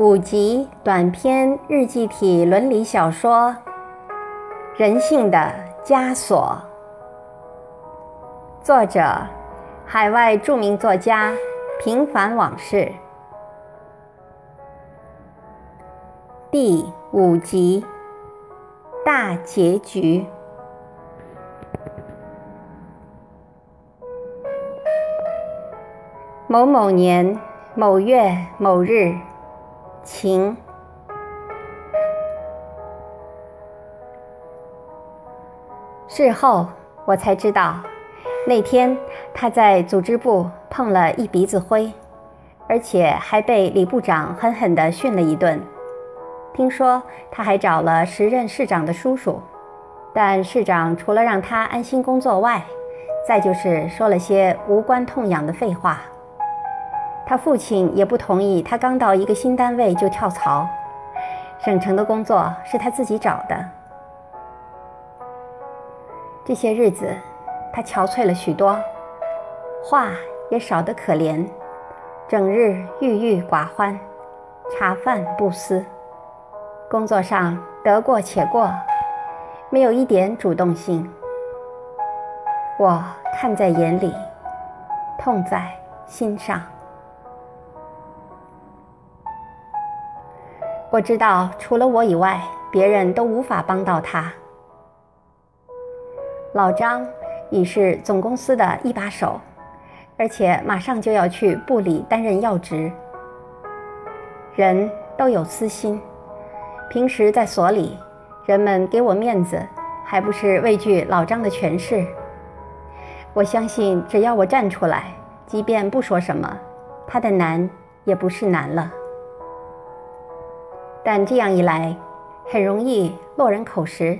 五集短篇日记体伦理小说《人性的枷锁》，作者：海外著名作家平凡往事，第五集大结局。某某年某月某日。晴。事后我才知道，那天他在组织部碰了一鼻子灰，而且还被李部长狠狠地训了一顿。听说他还找了时任市长的叔叔，但市长除了让他安心工作外，再就是说了些无关痛痒的废话。他父亲也不同意他刚到一个新单位就跳槽，省城的工作是他自己找的。这些日子，他憔悴了许多，话也少得可怜，整日郁郁寡欢，茶饭不思，工作上得过且过，没有一点主动性。我看在眼里，痛在心上。我知道，除了我以外，别人都无法帮到他。老张已是总公司的一把手，而且马上就要去部里担任要职。人都有私心，平时在所里，人们给我面子，还不是畏惧老张的权势？我相信，只要我站出来，即便不说什么，他的难也不是难了。但这样一来，很容易落人口实，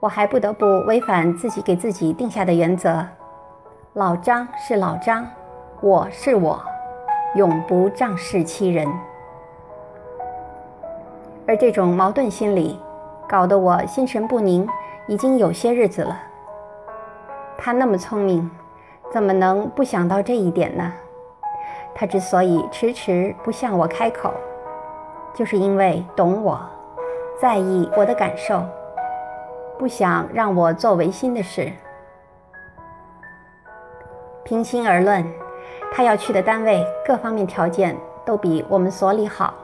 我还不得不违反自己给自己定下的原则：老张是老张，我是我，永不仗势欺人。而这种矛盾心理，搞得我心神不宁，已经有些日子了。他那么聪明，怎么能不想到这一点呢？他之所以迟迟不向我开口。就是因为懂我，在意我的感受，不想让我做违心的事。平心而论，他要去的单位各方面条件都比我们所里好，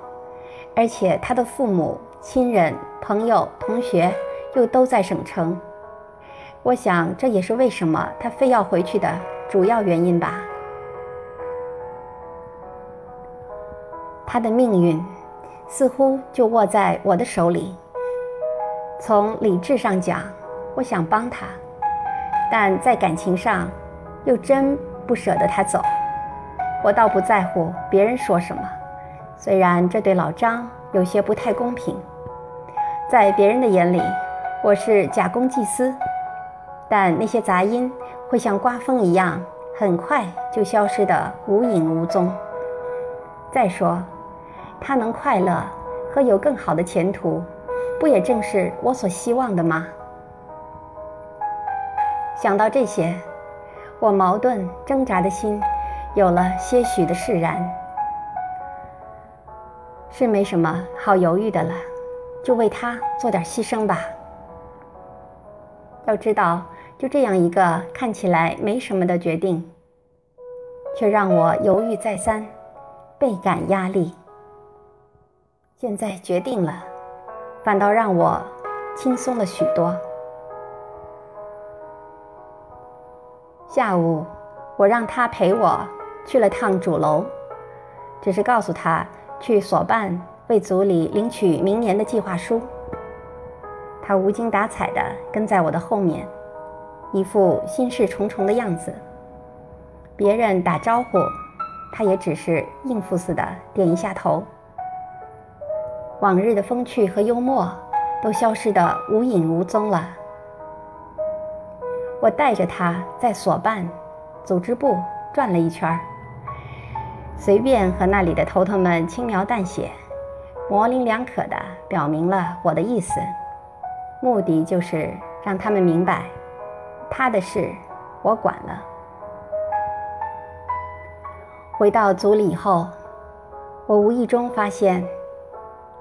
而且他的父母亲人、朋友、同学又都在省城。我想这也是为什么他非要回去的主要原因吧。他的命运。似乎就握在我的手里。从理智上讲，我想帮他，但在感情上，又真不舍得他走。我倒不在乎别人说什么，虽然这对老张有些不太公平。在别人的眼里，我是假公济私，但那些杂音会像刮风一样，很快就消失得无影无踪。再说。他能快乐和有更好的前途，不也正是我所希望的吗？想到这些，我矛盾挣扎的心有了些许的释然。是没什么好犹豫的了，就为他做点牺牲吧。要知道，就这样一个看起来没什么的决定，却让我犹豫再三，倍感压力。现在决定了，反倒让我轻松了许多。下午，我让他陪我去了趟主楼，只是告诉他去所办为组里领取明年的计划书。他无精打采地跟在我的后面，一副心事重重的样子。别人打招呼，他也只是应付似的点一下头。往日的风趣和幽默都消失得无影无踪了。我带着他在所办组织部转了一圈，随便和那里的头头们轻描淡写、模棱两可地表明了我的意思，目的就是让他们明白，他的事我管了。回到组里以后，我无意中发现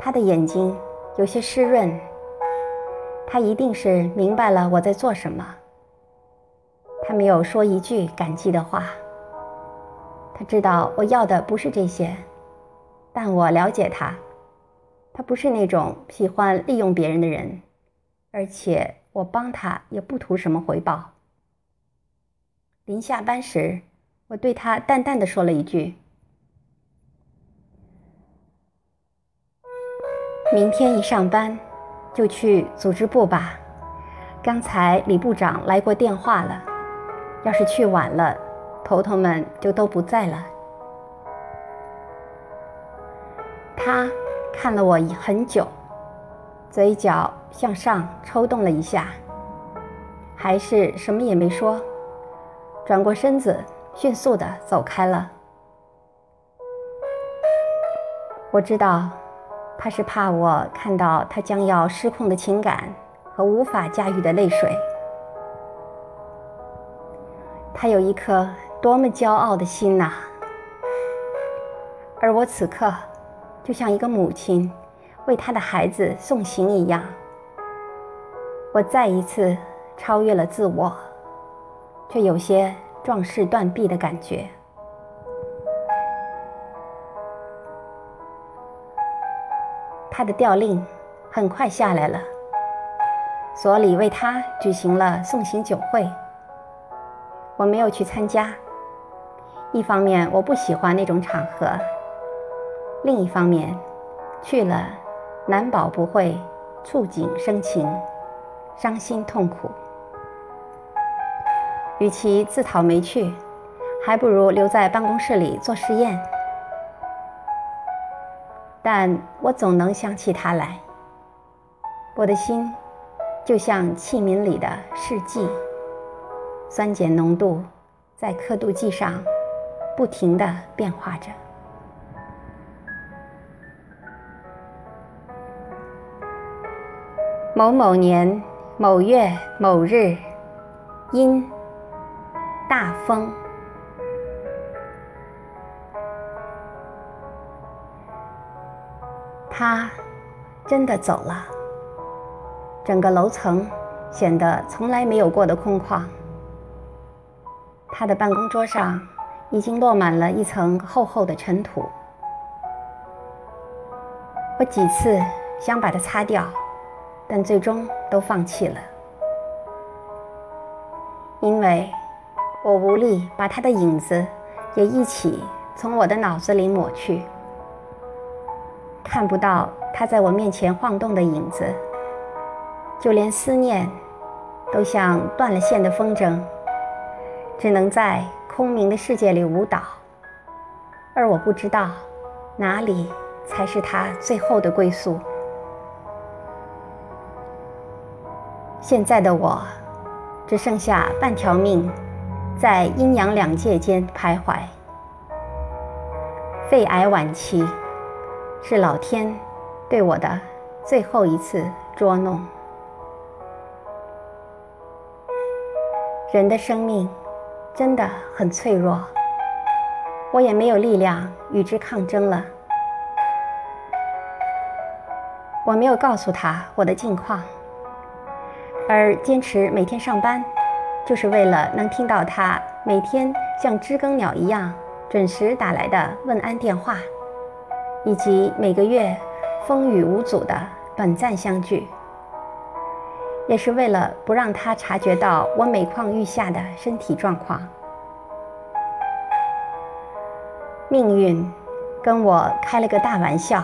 他的眼睛有些湿润，他一定是明白了我在做什么。他没有说一句感激的话。他知道我要的不是这些，但我了解他，他不是那种喜欢利用别人的人，而且我帮他也不图什么回报。临下班时，我对他淡淡的说了一句：“明天一上班就去组织部吧。刚才李部长来过电话了，要是去晚了。”头头们就都不在了。他看了我很久，嘴角向上抽动了一下，还是什么也没说，转过身子，迅速的走开了。我知道，他是怕我看到他将要失控的情感和无法驾驭的泪水。他有一颗。多么骄傲的心呐！而我此刻就像一个母亲为她的孩子送行一样，我再一次超越了自我，却有些壮士断臂的感觉。他的调令很快下来了，所里为他举行了送行酒会，我没有去参加。一方面我不喜欢那种场合，另一方面，去了难保不会触景生情，伤心痛苦。与其自讨没趣，还不如留在办公室里做实验。但我总能想起他来，我的心就像器皿里的试剂，酸碱浓度在刻度计上。不停的变化着。某某年某月某日，阴，大风，他真的走了。整个楼层显得从来没有过的空旷。他的办公桌上。已经落满了一层厚厚的尘土。我几次想把它擦掉，但最终都放弃了，因为我无力把他的影子也一起从我的脑子里抹去。看不到他在我面前晃动的影子，就连思念都像断了线的风筝，只能在。空明的世界里舞蹈，而我不知道哪里才是他最后的归宿。现在的我，只剩下半条命，在阴阳两界间徘徊。肺癌晚期，是老天对我的最后一次捉弄。人的生命。真的很脆弱，我也没有力量与之抗争了。我没有告诉他我的近况，而坚持每天上班，就是为了能听到他每天像知更鸟一样准时打来的问安电话，以及每个月风雨无阻的短暂相聚。也是为了不让他察觉到我每况愈下的身体状况。命运跟我开了个大玩笑。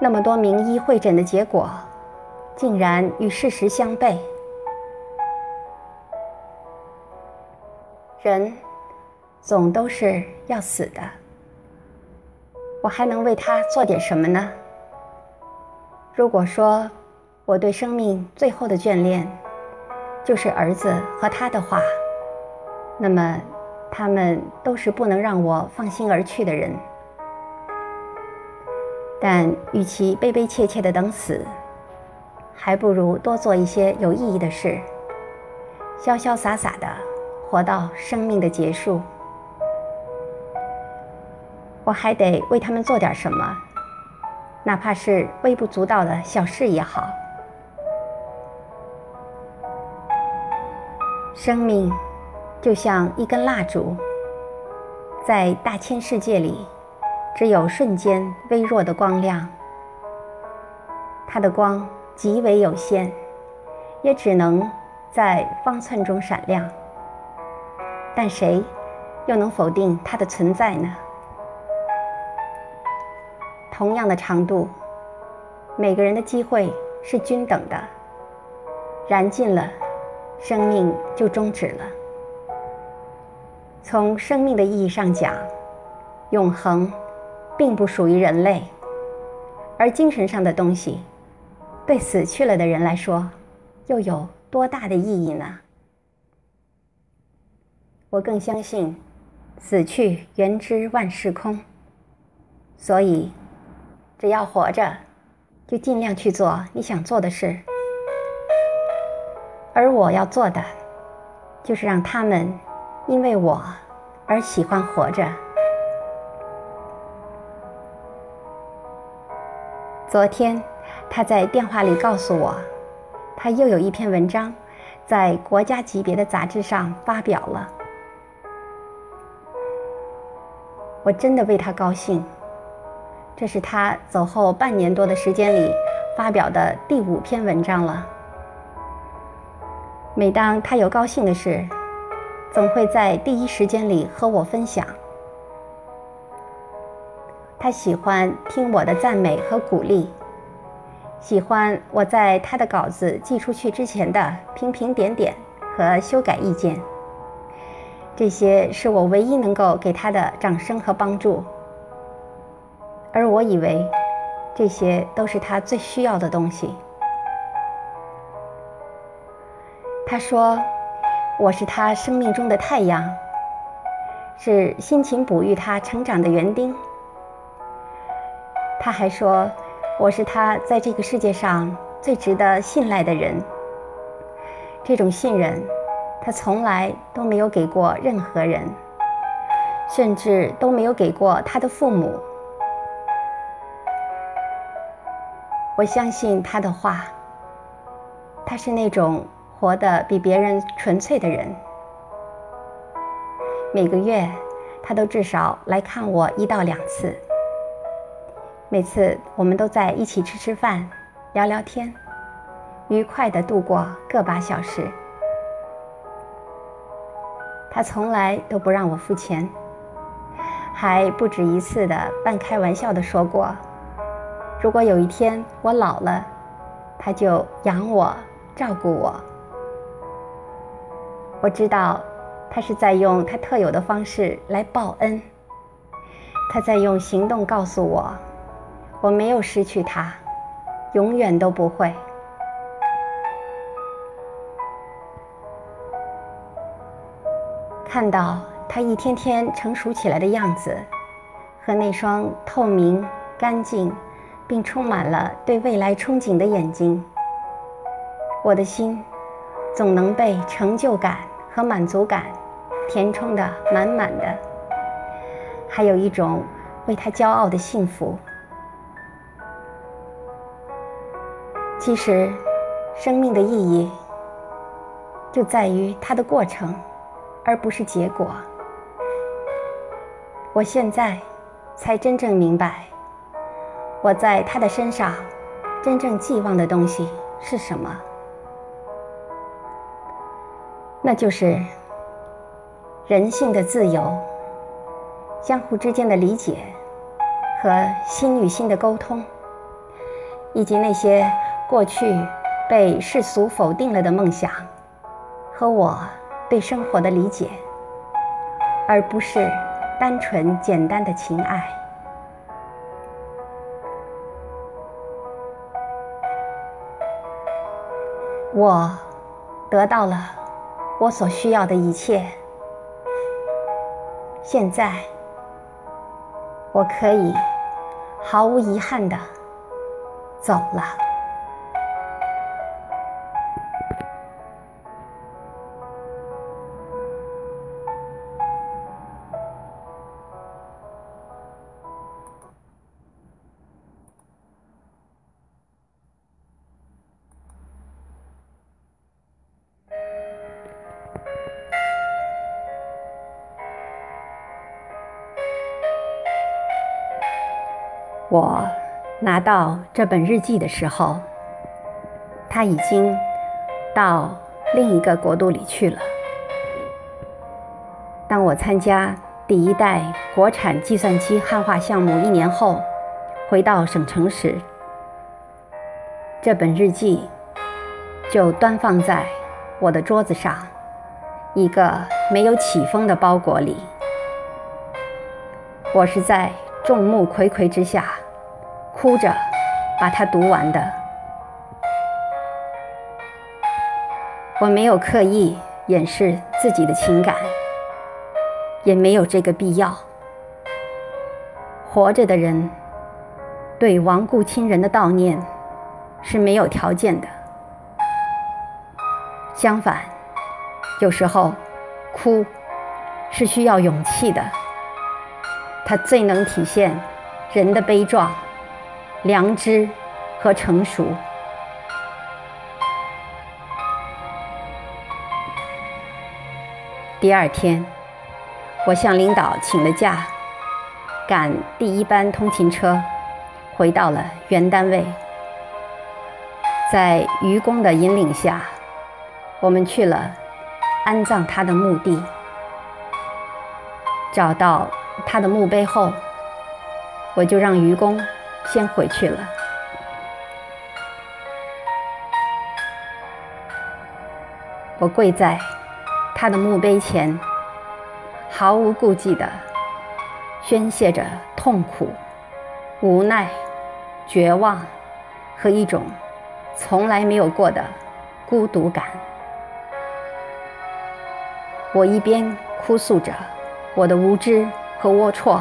那么多名医会诊的结果，竟然与事实相悖。人总都是要死的，我还能为他做点什么呢？如果说。我对生命最后的眷恋，就是儿子和他的话。那么，他们都是不能让我放心而去的人。但与其悲悲切切的等死，还不如多做一些有意义的事，潇潇洒洒的活到生命的结束。我还得为他们做点什么，哪怕是微不足道的小事也好。生命就像一根蜡烛，在大千世界里，只有瞬间微弱的光亮。它的光极为有限，也只能在方寸中闪亮。但谁又能否定它的存在呢？同样的长度，每个人的机会是均等的。燃尽了，生命就终止了。从生命的意义上讲，永恒并不属于人类，而精神上的东西，对死去了的人来说，又有多大的意义呢？我更相信，死去原知万事空，所以。只要活着，就尽量去做你想做的事。而我要做的，就是让他们因为我而喜欢活着。昨天，他在电话里告诉我，他又有一篇文章在国家级别的杂志上发表了。我真的为他高兴。这是他走后半年多的时间里发表的第五篇文章了。每当他有高兴的事，总会在第一时间里和我分享。他喜欢听我的赞美和鼓励，喜欢我在他的稿子寄出去之前的评评点点和修改意见。这些是我唯一能够给他的掌声和帮助。而我以为，这些都是他最需要的东西。他说：“我是他生命中的太阳，是辛勤哺育他成长的园丁。”他还说：“我是他在这个世界上最值得信赖的人。”这种信任，他从来都没有给过任何人，甚至都没有给过他的父母。我相信他的话。他是那种活得比别人纯粹的人。每个月，他都至少来看我一到两次。每次我们都在一起吃吃饭、聊聊天，愉快地度过个把小时。他从来都不让我付钱，还不止一次的半开玩笑地说过。如果有一天我老了，他就养我、照顾我。我知道，他是在用他特有的方式来报恩。他在用行动告诉我，我没有失去他，永远都不会。看到他一天天成熟起来的样子，和那双透明、干净。并充满了对未来憧憬的眼睛，我的心总能被成就感和满足感填充的满满的，还有一种为他骄傲的幸福。其实，生命的意义就在于它的过程，而不是结果。我现在才真正明白。我在他的身上真正寄望的东西是什么？那就是人性的自由、相互之间的理解和心与心的沟通，以及那些过去被世俗否定了的梦想和我对生活的理解，而不是单纯简单的情爱。我得到了我所需要的一切，现在我可以毫无遗憾的走了。我拿到这本日记的时候，他已经到另一个国度里去了。当我参加第一代国产计算机汉化项目一年后，回到省城时，这本日记就端放在我的桌子上，一个没有起封的包裹里。我是在众目睽睽之下，哭着把它读完的。我没有刻意掩饰自己的情感。也没有这个必要。活着的人对亡故亲人的悼念是没有条件的。相反，有时候哭是需要勇气的。它最能体现人的悲壮、良知和成熟。第二天。我向领导请了假，赶第一班通勤车，回到了原单位。在愚公的引领下，我们去了安葬他的墓地。找到他的墓碑后，我就让愚公先回去了。我跪在他的墓碑前。毫无顾忌地宣泄着痛苦、无奈、绝望和一种从来没有过的孤独感。我一边哭诉着我的无知和龌龊，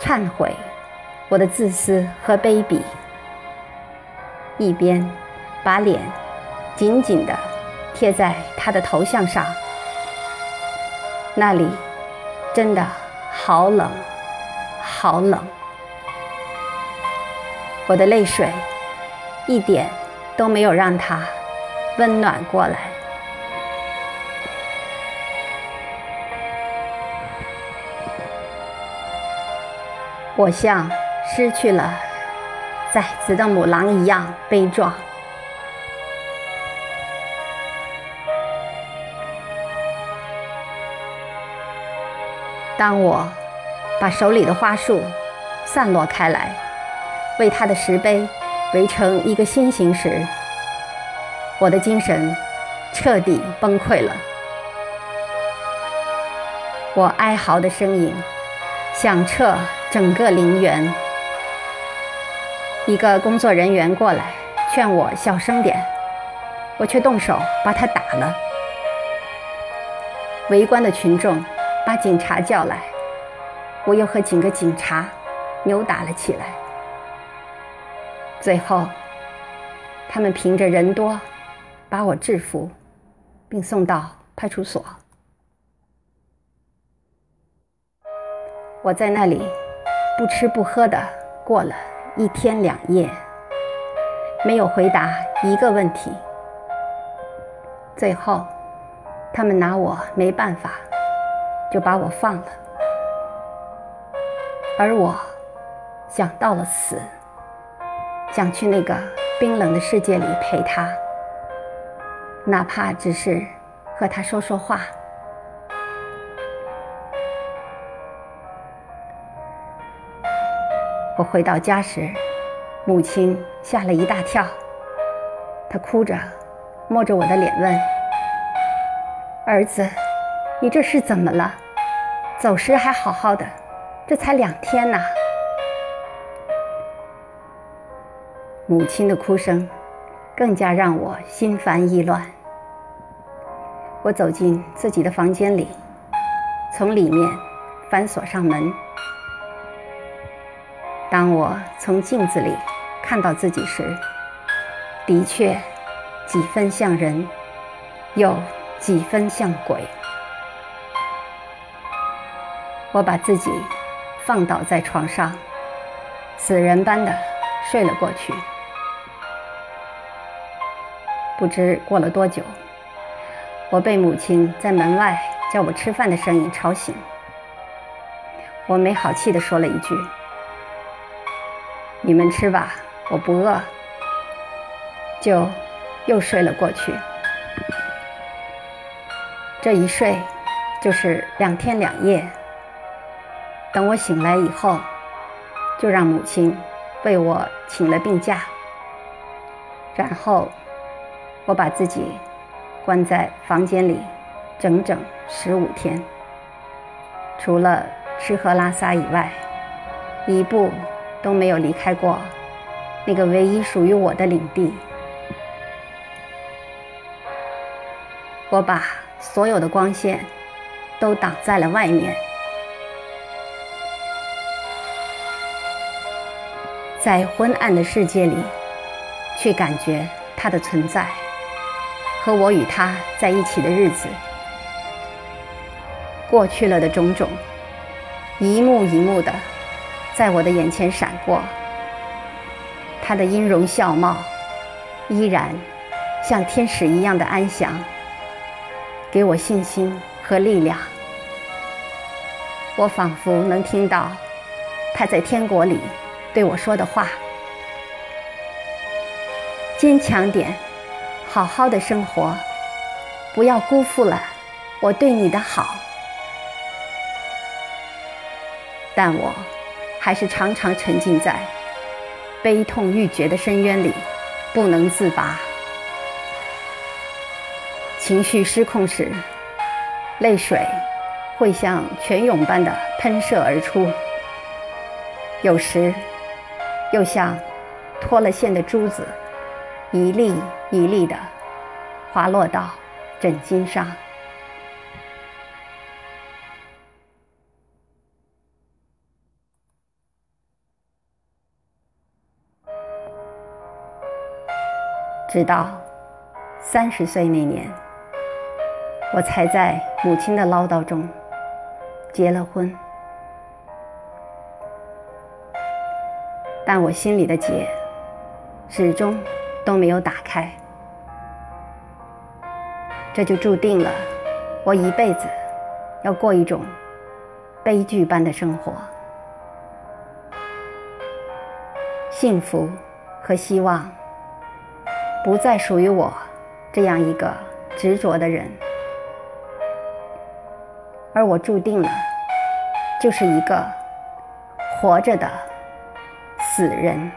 忏悔我的自私和卑鄙，一边把脸紧紧地贴在他的头像上。那里真的好冷，好冷。我的泪水一点都没有让他温暖过来。我像失去了崽子的母狼一样悲壮。当我把手里的花束散落开来，为他的石碑围成一个心形时，我的精神彻底崩溃了。我哀嚎的声音响彻整个陵园。一个工作人员过来劝我小声点，我却动手把他打了。围观的群众。把警察叫来，我又和几个警察扭打了起来。最后，他们凭着人多，把我制服，并送到派出所。我在那里不吃不喝的过了一天两夜，没有回答一个问题。最后，他们拿我没办法。就把我放了，而我想到了死，想去那个冰冷的世界里陪他，哪怕只是和他说说话。我回到家时，母亲吓了一大跳，她哭着摸着我的脸问：“儿子。”你这是怎么了？走时还好好的，这才两天呐！母亲的哭声更加让我心烦意乱。我走进自己的房间里，从里面反锁上门。当我从镜子里看到自己时，的确几分像人，又几分像鬼。我把自己放倒在床上，死人般的睡了过去。不知过了多久，我被母亲在门外叫我吃饭的声音吵醒。我没好气地说了一句：“你们吃吧，我不饿。”就又睡了过去。这一睡就是两天两夜。等我醒来以后，就让母亲为我请了病假，然后我把自己关在房间里整整十五天，除了吃喝拉撒以外，一步都没有离开过那个唯一属于我的领地。我把所有的光线都挡在了外面。在昏暗的世界里，去感觉它的存在，和我与它在一起的日子，过去了的种种，一幕一幕的在我的眼前闪过。他的音容笑貌，依然像天使一样的安详，给我信心和力量。我仿佛能听到他在天国里。对我说的话：“坚强点，好好的生活，不要辜负了我对你的好。”但我还是常常沉浸在悲痛欲绝的深渊里，不能自拔。情绪失控时，泪水会像泉涌般的喷射而出，有时。又像脱了线的珠子，一粒一粒的滑落到枕巾上。直到三十岁那年，我才在母亲的唠叨中结了婚。但我心里的结始终都没有打开，这就注定了我一辈子要过一种悲剧般的生活。幸福和希望不再属于我这样一个执着的人，而我注定了就是一个活着的。死人。